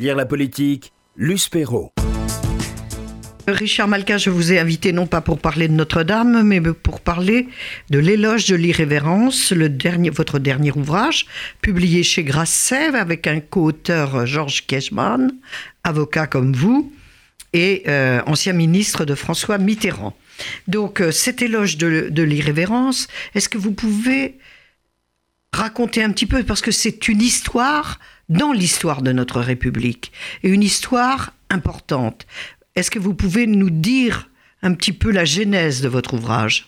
Lire la politique, Luce Perrault. Richard Malka, je vous ai invité non pas pour parler de Notre-Dame, mais pour parler de l'éloge de l'irrévérence, votre dernier ouvrage, publié chez Grasset avec un co-auteur Georges Keshman, avocat comme vous, et euh, ancien ministre de François Mitterrand. Donc euh, cet éloge de l'irrévérence, est-ce que vous pouvez raconter un petit peu, parce que c'est une histoire dans l'histoire de notre République, et une histoire importante. Est-ce que vous pouvez nous dire un petit peu la genèse de votre ouvrage?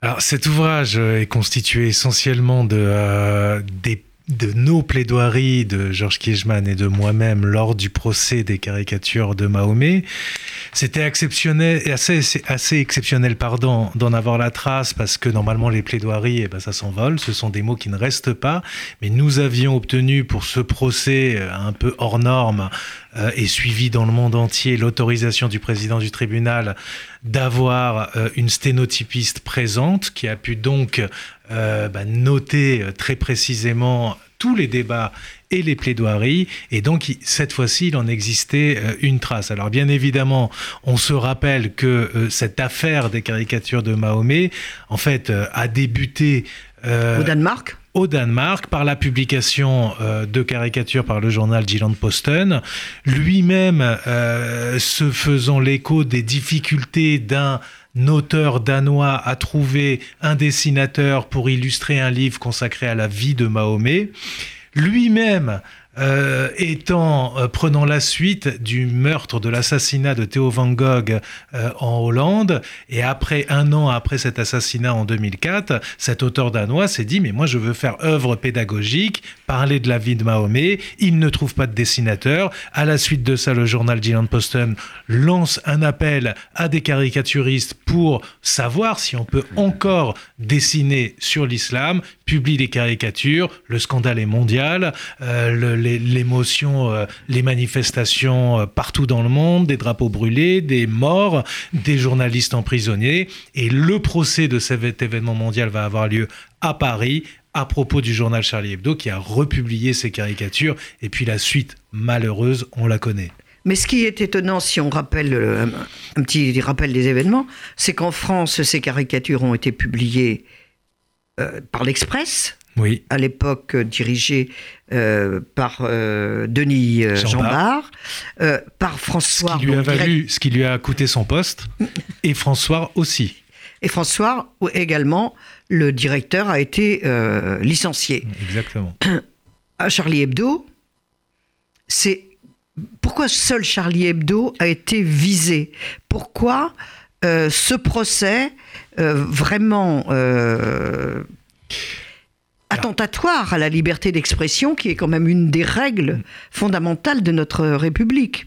Alors cet ouvrage est constitué essentiellement de, euh, des de nos plaidoiries de Georges Kiechman et de moi-même lors du procès des caricatures de Mahomet. C'était exceptionnel, assez, assez exceptionnel pardon, d'en avoir la trace parce que normalement les plaidoiries, eh ben, ça s'envole, ce sont des mots qui ne restent pas. Mais nous avions obtenu pour ce procès euh, un peu hors norme euh, et suivi dans le monde entier l'autorisation du président du tribunal d'avoir euh, une sténotypiste présente qui a pu donc euh, bah, noter très précisément tous les débats et les plaidoiries. Et donc, cette fois-ci, il en existait une trace. Alors, bien évidemment, on se rappelle que cette affaire des caricatures de Mahomet, en fait, a débuté... Au Danemark au Danemark par la publication euh, de caricatures par le journal Jylland-Posten, lui-même euh, se faisant l'écho des difficultés d'un auteur danois à trouver un dessinateur pour illustrer un livre consacré à la vie de Mahomet. Lui-même euh, étant euh, prenant la suite du meurtre de l'assassinat de Theo van Gogh euh, en Hollande et après un an après cet assassinat en 2004 cet auteur danois s'est dit mais moi je veux faire œuvre pédagogique parler de la vie de Mahomet il ne trouve pas de dessinateur. À la suite de ça le journal Jylland-Posten lance un appel à des caricaturistes pour savoir si on peut encore dessiner sur l'islam publie des caricatures le scandale est mondial le, l'émotion, euh, les, manifestations euh, partout dans le monde, des drapeaux brûlés, des morts, des journalistes emprisonnés. Et le procès de cet événement mondial va avoir lieu à Paris à propos du journal Charlie Hebdo qui a republié ces caricatures. Et puis la suite malheureuse, on la connaît. Mais ce qui est étonnant, si on rappelle euh, un petit rappel des événements, c'est qu'en France, ces caricatures ont été publiées par l'Express, oui. à l'époque dirigé euh, par euh, Denis euh, Jean par François. Ce qui, lui a valu, ce qui lui a coûté son poste, et François aussi. Et François également, le directeur a été licencié. Exactement. À Charlie Hebdo, c'est pourquoi seul Charlie Hebdo a été visé? Pourquoi ce procès vraiment attentatoire à la liberté d'expression, qui est quand même une des règles fondamentales de notre République.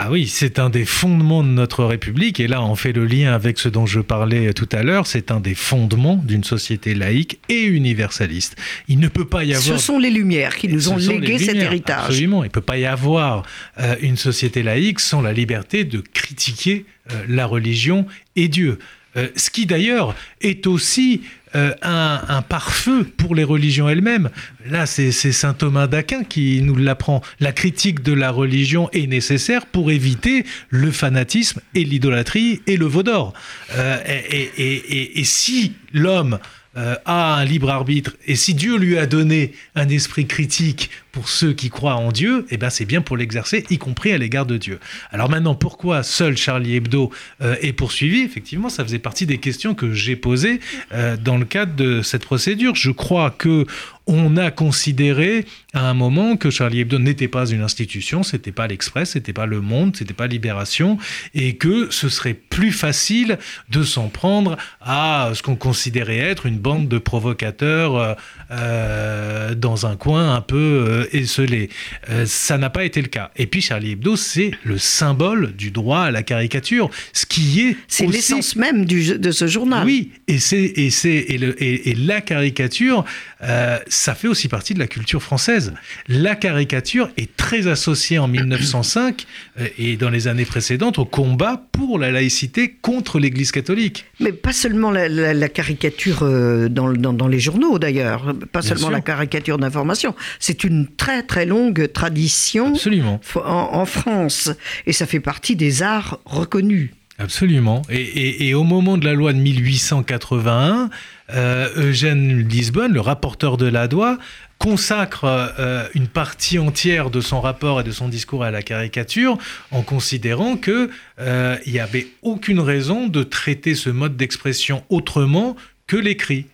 Ah oui, c'est un des fondements de notre République, et là on fait le lien avec ce dont je parlais tout à l'heure, c'est un des fondements d'une société laïque et universaliste. Il ne peut pas y avoir... Ce sont les Lumières qui nous ont légué cet héritage. Absolument, il ne peut pas y avoir euh, une société laïque sans la liberté de critiquer euh, la religion et Dieu. Euh, ce qui d'ailleurs est aussi euh, un, un pare-feu pour les religions elles-mêmes. Là, c'est saint Thomas d'Aquin qui nous l'apprend. La critique de la religion est nécessaire pour éviter le fanatisme et l'idolâtrie et le veau d'or. Euh, et, si l'homme euh, a un libre arbitre et si Dieu lui a donné un esprit critique pour ceux qui croient en Dieu, eh ben c'est bien pour l'exercer, y compris à l'égard de Dieu. Alors maintenant, pourquoi seul Charlie Hebdo euh, est poursuivi? Effectivement, ça faisait partie des questions que j'ai posées euh, dans le cadre de cette procédure. Je crois que on a considéré à un moment que Charlie Hebdo n'était pas une institution, c'était pas l'Express, c'était pas Le Monde, c'était pas Libération, et que ce serait plus facile de s'en prendre à ce qu'on considérait être une bande de provocateurs euh, dans un coin un peu esselé. Euh, ça n'a pas été le cas. Et puis Charlie Hebdo, c'est le symbole du droit à la caricature, ce qui est... C'est l'essence même du, de ce journal. Oui, et, c'est, et, c'est, et, et, la caricature, euh, ça fait aussi partie de la culture française. La caricature est très associée en 1905 euh, et dans les années précédentes au combat pour la laïcité contre l'Église catholique. Mais pas seulement la, caricature euh, dans, dans, les journaux d'ailleurs, pas seulement la caricature d'information. C'est une très très longue tradition Absolument. En, France et ça fait partie des arts reconnus. Absolument. Et, au moment de la loi de 1881, euh, Eugène Lisbonne, le rapporteur de la loi, consacre euh, une partie entière de son rapport et de son discours à la caricature en considérant que euh, il n'y avait aucune raison de traiter ce mode d'expression autrement que l'écrit.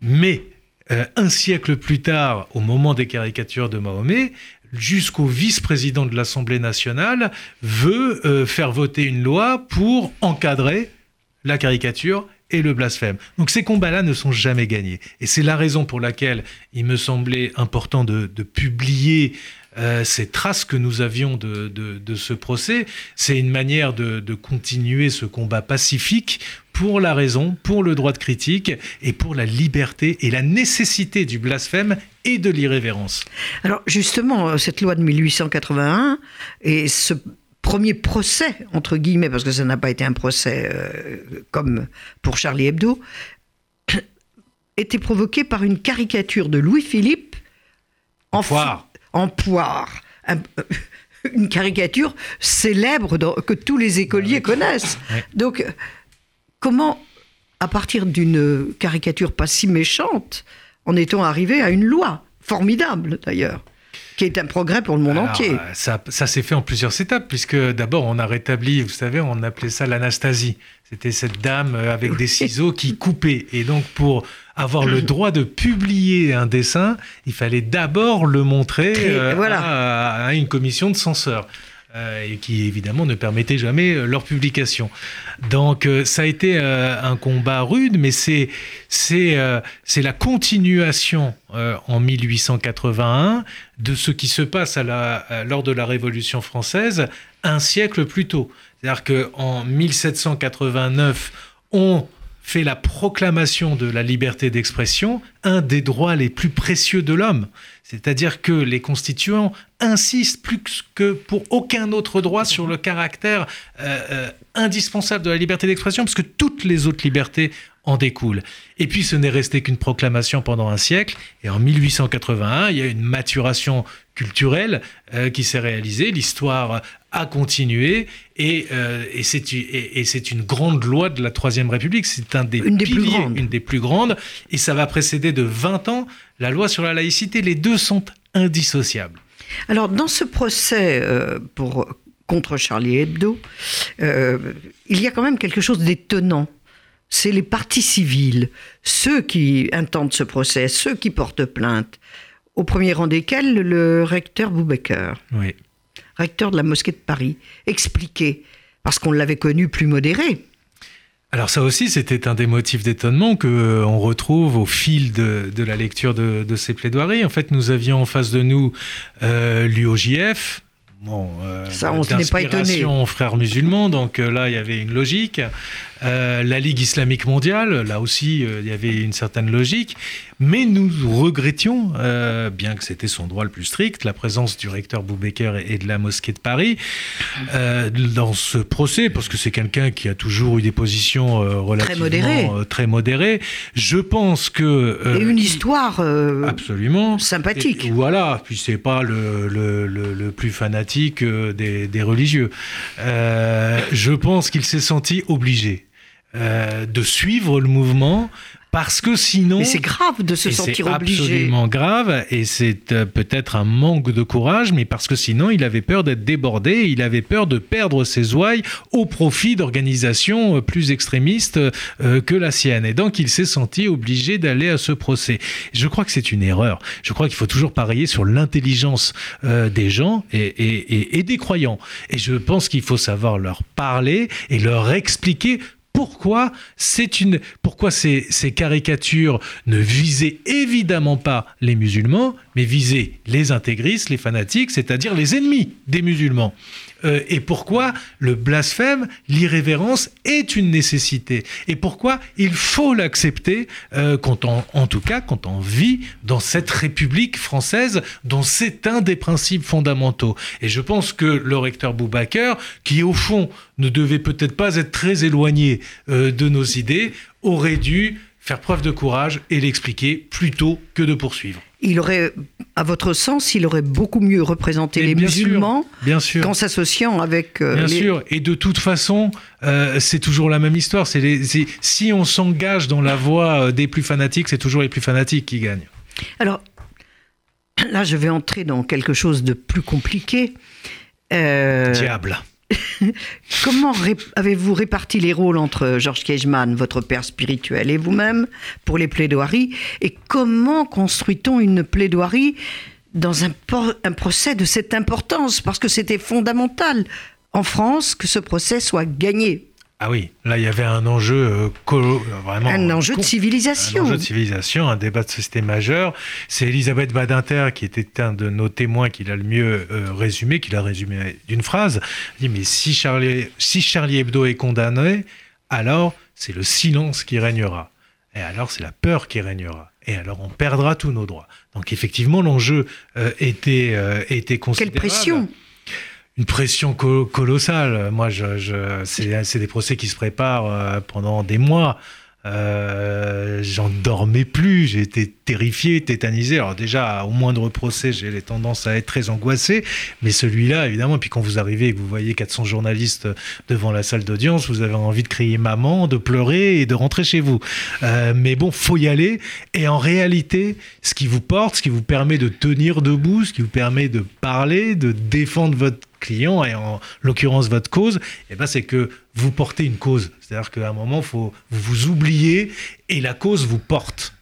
Mais un siècle plus tard, au moment des caricatures de Mahomet, jusqu'au vice-président de l'Assemblée nationale, veut euh, faire voter une loi pour encadrer la caricature et le blasphème. Donc ces combats-là ne sont jamais gagnés. Et c'est la raison pour laquelle il me semblait important de, publier euh, ces traces que nous avions de, ce procès. C'est une manière de, continuer ce combat pacifique pour la raison, pour le droit de critique et pour la liberté et la nécessité du blasphème et de l'irrévérence. Alors justement, cette loi de 1881 et ce premier procès, entre guillemets, parce que ça n'a pas été un procès euh, comme pour Charlie Hebdo, était provoqué par une caricature de Louis-Philippe en, poire. En poire. une caricature célèbre que tous les écoliers connaissent. Donc, comment, à partir d'une caricature pas si méchante, en est-on arrivé à une loi formidable d'ailleurs? Qui est un progrès pour le monde entier. Euh, ça, ça s'est fait en plusieurs étapes, puisque d'abord on a rétabli, vous savez, on appelait ça l'anastasie. C'était cette dame euh, avec des ciseaux qui coupait. Et donc pour avoir le droit de publier un dessin, il fallait d'abord le montrer euh, à, une commission de censeurs. Euh, et qui évidemment ne permettait jamais euh, leur publication. Donc euh, ça a été un combat rude, mais c'est c'est c'est la continuation en 1881 de ce qui se passe lors de la Révolution française un siècle plus tôt. C'est-à-dire qu'en 1789, on fait la proclamation de la liberté d'expression, un des droits les plus précieux de l'homme. C'est-à-dire que les constituants insistent plus que pour aucun autre droit sur le caractère euh, euh, indispensable de la liberté d'expression, parce que toutes les autres libertés en découlent. Et puis ce n'est resté qu'une proclamation pendant un siècle, et en 1881, il y a une maturation culturelle euh, qui s'est réalisée, l'histoire a continué, et, et c'est une grande loi de la Troisième République, c'est un des une des plus grandes. une des plus grandes, et ça va précéder de 20 ans la loi sur la laïcité, les deux sont indissociables. Alors, dans ce procès euh, pour, contre Charlie Hebdo, euh, il y a quand même quelque chose d'étonnant. C'est les partis civils, ceux qui intentent ce procès, ceux qui portent plainte, au premier rang desquels le recteur Boubaker, oui. Recteur de la mosquée de Paris, expliquait, parce qu'on l'avait connu plus modéré, alors ça aussi, c'était un des motifs d'étonnement que euh, retrouve au fil de, la lecture de, ces plaidoiries. En fait, nous avions en face de nous euh, l'UOJF, Bon, euh, ça, on n'est pas étonné. frères musulmans, donc euh, là, il y avait une logique. Euh, la Ligue islamique mondiale, là aussi, il y avait une certaine logique. Mais nous regrettions, bien que c'était son droit le plus strict, la présence du recteur Boubaker et, de la mosquée de Paris dans ce procès, parce que c'est quelqu'un qui a toujours eu des positions relativement très modérées. Je pense que... et une histoire absolument sympathique. voilà, puis c'est pas le, le, le plus fanatique euh, des, religieux. Euh, je pense qu'il s'est senti obligé euh, de suivre le mouvement parce que sinon. Mais c'est grave de se sentir obligé. C'est absolument grave et c'est euh, peut-être un manque de courage, mais parce que sinon il avait peur d'être débordé, il avait peur de perdre ses ouailles au profit d'organisations euh, plus extrémistes euh, que la sienne. Et donc il s'est senti obligé d'aller à ce procès. Je crois que c'est une erreur. Je crois qu'il faut toujours parier sur l'intelligence des gens et, et, et des croyants. Et je pense qu'il faut savoir leur parler et leur expliquer pourquoi c'est une pourquoi ces, caricatures ne visaient évidemment pas les musulmans, mais visaient les intégristes, les fanatiques, c'est-à-dire les ennemis des musulmans. Euh, et pourquoi le blasphème, l'irrévérence est une nécessité et pourquoi il faut l'accepter euh, quand on, en tout cas quand on vit dans cette République française dont c'est un des principes fondamentaux. Et je pense que le recteur Boubaker, qui au fond ne devait peut-être pas être très éloigné euh, de nos idées, aurait dû faire preuve de courage et l'expliquer plutôt que de poursuivre il aurait, à votre sens, il aurait beaucoup mieux représenté les musulmans qu'en s'associant avec. Euh, bien sûr. Et de toute façon, euh, c'est toujours la même histoire. C'est si on s'engage dans la voie euh, des plus fanatiques, c'est toujours les plus fanatiques qui gagnent. Alors, là, je vais entrer dans quelque chose de plus compliqué. Diable. Comment avez-vous réparti les rôles entre Georges Keichmann, votre père spirituel, et vous-même pour les plaidoiries? Et comment construit-on une plaidoirie dans un, un procès de cette importance? Parce que c'était fondamental en France que ce procès soit gagné. Ah oui, là il y avait un enjeu euh, vraiment. Un enjeu de civilisation. Un enjeu de civilisation, un débat de société majeur. C'est Elisabeth Badinter qui était un de nos témoins qui l'a le mieux euh, résumé, qui l'a résumé d'une phrase. Il dit Mais si Charlie, si Charlie Hebdo est condamné, alors c'est le silence qui régnera. Et alors c'est la peur qui régnera. Et alors on perdra tous nos droits. Donc effectivement l'enjeu euh, était, était considérable. Quelle pression une pression colossale. Moi, c'est des procès qui se préparent euh, pendant des mois. Euh, j'en dormais plus, été terrifié, tétanisé. Alors déjà, au moindre procès, j'ai les tendances à être très angoissé, mais celui-là, évidemment, puis quand vous arrivez et que vous voyez 400 journalistes devant la salle d'audience, vous avez envie de crier maman, de pleurer et de rentrer chez vous. Euh, mais bon, faut y aller. Et en réalité, ce qui vous porte, ce qui vous permet de tenir debout, ce qui vous permet de parler, de défendre votre client et en l'occurrence votre cause, eh ben c'est que vous portez une cause. C'est-à-dire qu'à un moment, faut, vous vous oubliez et la cause vous porte.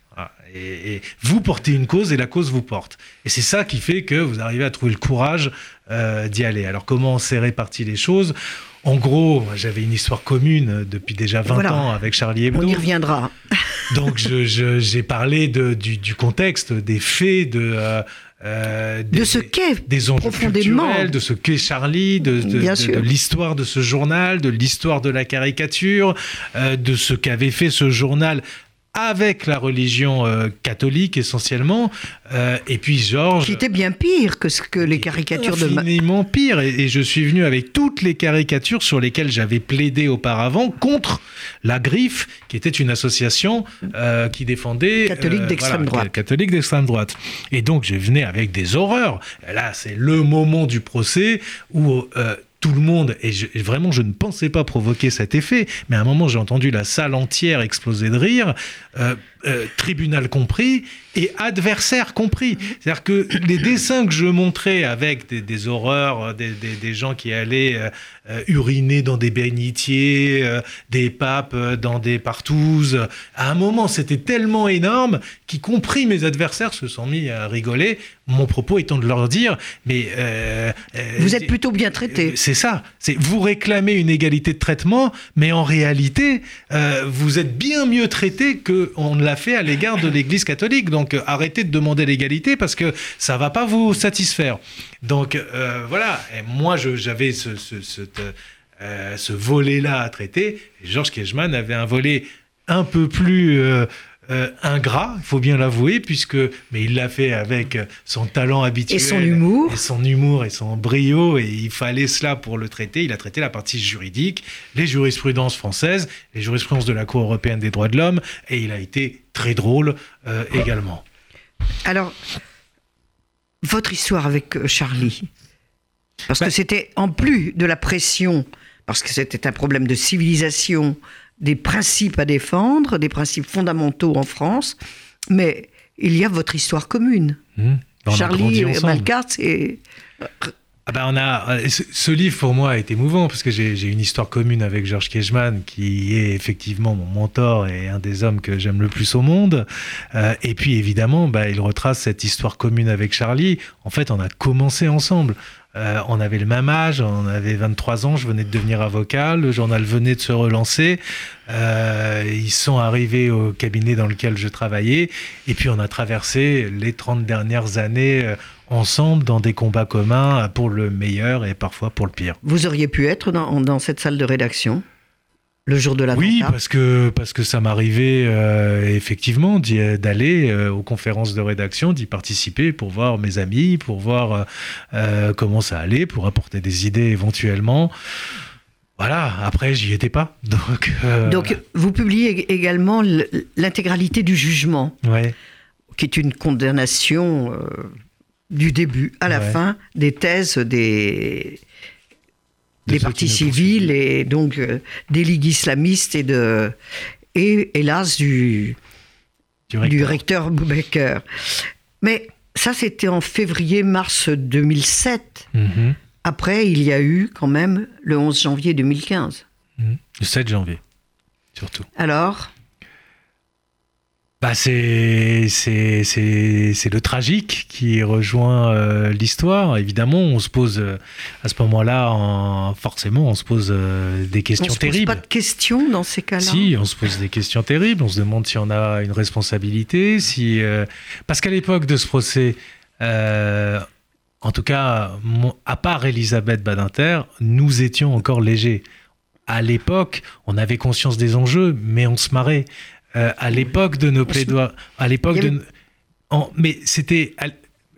Et, vous portez une cause et la cause vous porte. Et c'est ça qui fait que vous arrivez à trouver le courage euh, d'y aller. Alors comment on s'est réparti les choses? En gros, j'avais une histoire commune depuis déjà 20 ans avec Charlie Hebdo. On y reviendra. Donc, j'ai parlé de, du, contexte, des faits, de, euh, euh, de ce qu'est des profondément de ce qu'est Charlie, de, l'histoire de ce journal, de l'histoire de la caricature, euh, de ce qu'avait fait ce journal avec la religion euh, catholique essentiellement, euh, et puis Georges... Qui était bien pire que ce que les caricatures de... Infiniment pire, et, je suis venu avec toutes les caricatures sur lesquelles j'avais plaidé auparavant contre la Griffe, qui était une association euh, qui défendait... Catholique d'extrême droite. Catholique d'extrême droite. Et donc je venais avec des horreurs. Là, c'est le moment du procès où tout le monde, et, vraiment je ne pensais pas provoquer cet effet, mais à un moment j'ai entendu la salle entière exploser de rire, euh, euh, tribunal compris, et adversaire compris. C'est-à-dire que les dessins que je montrais avec des, horreurs, des, gens qui allaient euh, uriner dans des bénitiers, des papes dans des partouzes, à un moment c'était tellement énorme qu'y compris mes adversaires se sont mis à rigoler, mon propos étant de leur dire, mais... Vous êtes plutôt bien traité. C'est ça, c'est vous réclamez une égalité de traitement, mais en réalité, vous êtes bien mieux traité qu'on ne l'a fait à l'égard de l'Église catholique. Donc euh, arrêtez de demander l'égalité parce que ça va pas vous satisfaire. Donc euh, voilà, moi j'avais ce, euh, ce, volet-là à traiter. Georges Kejman avait un volet un peu plus ingrat, il faut bien l'avouer, puisque mais il l'a fait avec son talent habituel et son humour et son humour et son brio et il fallait cela pour le traiter. Il a traité la partie juridique, les jurisprudences françaises, les jurisprudences de la Cour européenne des droits de l'homme et il a été très drôle euh, également. Alors, votre histoire avec euh, Charlie, parce que bah c'était en plus de la pression, parce que c'était un problème de civilisation des principes à défendre, des principes fondamentaux en France, mais il y a votre histoire commune. Mmh. Charlie Malcart, c'est... Ah ben on a, ce livre pour moi a été émouvant parce que j'ai une histoire commune avec Georges Kejman qui est effectivement mon mentor et un des hommes que j'aime le plus au monde. Euh, et puis évidemment, bah, il retrace cette histoire commune avec Charlie. En fait, on a commencé ensemble. Euh, on avait le même âge, on avait 23 ans, je venais de devenir avocat, le journal venait de se relancer. Euh, ils sont arrivés au cabinet dans lequel je travaillais, et puis on a traversé les 30 dernières années euh, ensemble dans des combats communs pour le meilleur et parfois pour le pire. Vous auriez pu être dans, dans cette salle de rédaction? Le jour de la Oui, parce que, parce que ça m'arrivait euh, effectivement d'aller euh, aux conférences de rédaction, d'y participer pour voir mes amis, pour voir euh, comment ça allait, pour apporter des idées éventuellement. Voilà, après, j'y étais pas. Donc, Donc, vous publiez également l'intégralité du jugement, ouais. qui est une condamnation du début à la Ouais. fin des thèses des, De des partis civils et donc euh, des ligues islamistes et de et hélas du, du du recteur. recteur Boubaker. Mais ça c'était en février-mars 2007. Mhm, Après, il y a eu quand même le 11 janvier 2015. mhm. Le 7 janvier, surtout. Alors, Bah c'est c'est c'est c'est le tragique qui rejoint euh, l'histoire. Évidemment, on se pose euh, à ce moment-là, en- forcément, on se pose euh, des on questions se pose terribles. pas de questions dans ces cas-là. Si, on se pose des questions terribles. On se demande si on a une responsabilité, si parce qu'à l'époque de ce procès, en tout cas, mon- à part Elisabeth Badinter, nous étions encore légers. À l'époque, on avait conscience des enjeux, mais on se marrait. Euh, à l'époque de nos plaidoiries, à l'époque de, avait- en- mais c'était,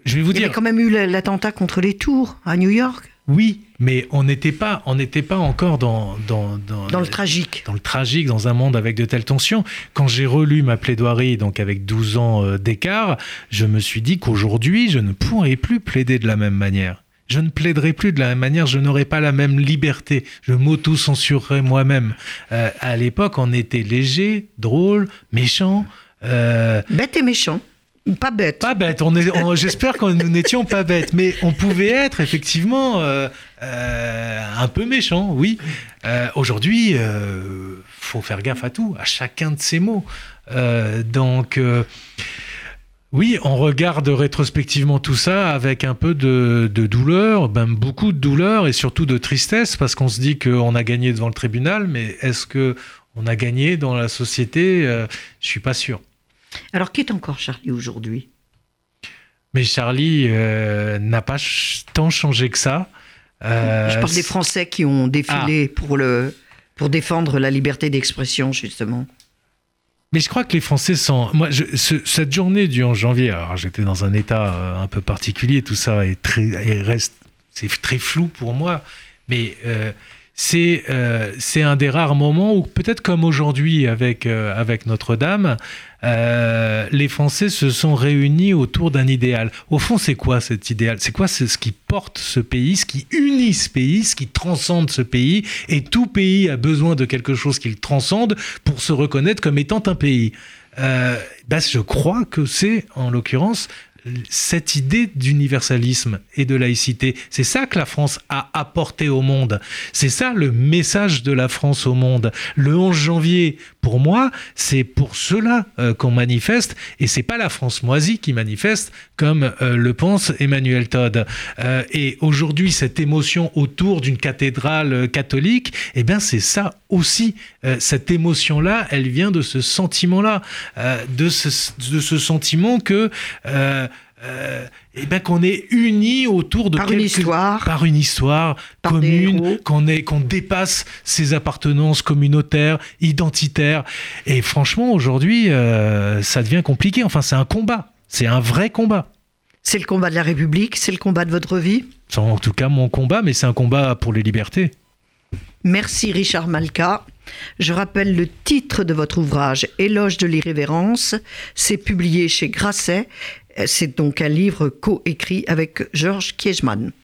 je vais vous Il y dire, avait quand même eu l'attentat contre les tours à New York, oui, mais on n'était pas, on n'était pas encore dans dans dans, dans le tragique. dans le tragique, dans un monde avec de telles tensions. Quand j'ai relu ma plaidoirie, donc avec 12 ans euh, d'écart, je me suis dit qu'aujourd'hui, je ne pourrais plus plaider de la même manière. Je ne plaiderai plus de la même manière, je n'aurai pas la même liberté, je m'auto-censurerai moi-même. Euh, à l'époque, on était léger, drôle, méchant. euh, Bête et méchant. Pas bête. pas bête, on est, on- j'espère que nous n'étions pas bêtes, mais on pouvait être effectivement euh, euh, un peu méchant, oui. Aujourd'hui, euh, faut faire gaffe à tout, à chacun de ces mots. Donc, oui, on regarde rétrospectivement tout ça avec un peu de, de douleur, même beaucoup de douleur et surtout de tristesse, parce qu'on se dit qu'on a gagné devant le tribunal, mais est-ce que on a gagné dans la société Euh, Je suis pas sûr. Alors, qui est encore Charlie aujourd'hui? Mais Charlie euh, n'a pas ch- tant changé que ça. Euh, Je parle des Français qui ont défilé Ah. pour, le, pour défendre la liberté d'expression, justement. Mais je crois que les Français sont. Moi, cette journée du 11 janvier, alors j'étais dans un état euh, un peu particulier, tout ça est très, et reste, c'est très flou pour moi. Mais euh, c'est euh, c'est un des rares moments où, peut-être comme aujourd'hui avec, avec Notre-Dame, euh, les Français se sont réunis autour d'un idéal. Au fond, c'est quoi cet idéal? C'est quoi ce qui porte ce pays, ce qui unit ce pays, ce qui transcende ce pays? Et tout pays a besoin de quelque chose qui le transcende pour se reconnaître comme étant un pays. Euh, ben, je crois que c'est, en l'occurrence, cette idée d'universalisme et de laïcité. C'est ça que la France a apporté au monde. C'est ça le message de la France au monde. Le 11 janvier, pour moi, c'est pour cela euh, qu'on manifeste et c'est pas la France moisie qui manifeste comme euh, le pense Emmanuel Todd. Euh, et aujourd'hui, cette émotion autour d'une cathédrale catholique, eh bien, c'est ça aussi. Cette émotion-là, elle vient de ce sentiment-là, de ce sentiment que euh, eh ben, qu'on est unis autour de Par une histoire. par une histoire Par commune, qu'on est qu'on dépasse ses appartenances communautaires, identitaires. Et franchement, aujourd'hui, euh, ça devient compliqué. Enfin, c'est un combat. C'est un vrai combat. C'est le combat de la République, c'est le combat de votre vie. C'est en tout cas mon combat, mais c'est un combat pour les libertés. Merci Richard Malka. Je rappelle le titre de votre ouvrage Éloge de l'irrévérence. C'est publié chez Grasset. C'est donc un livre coécrit avec Georges Kiesman.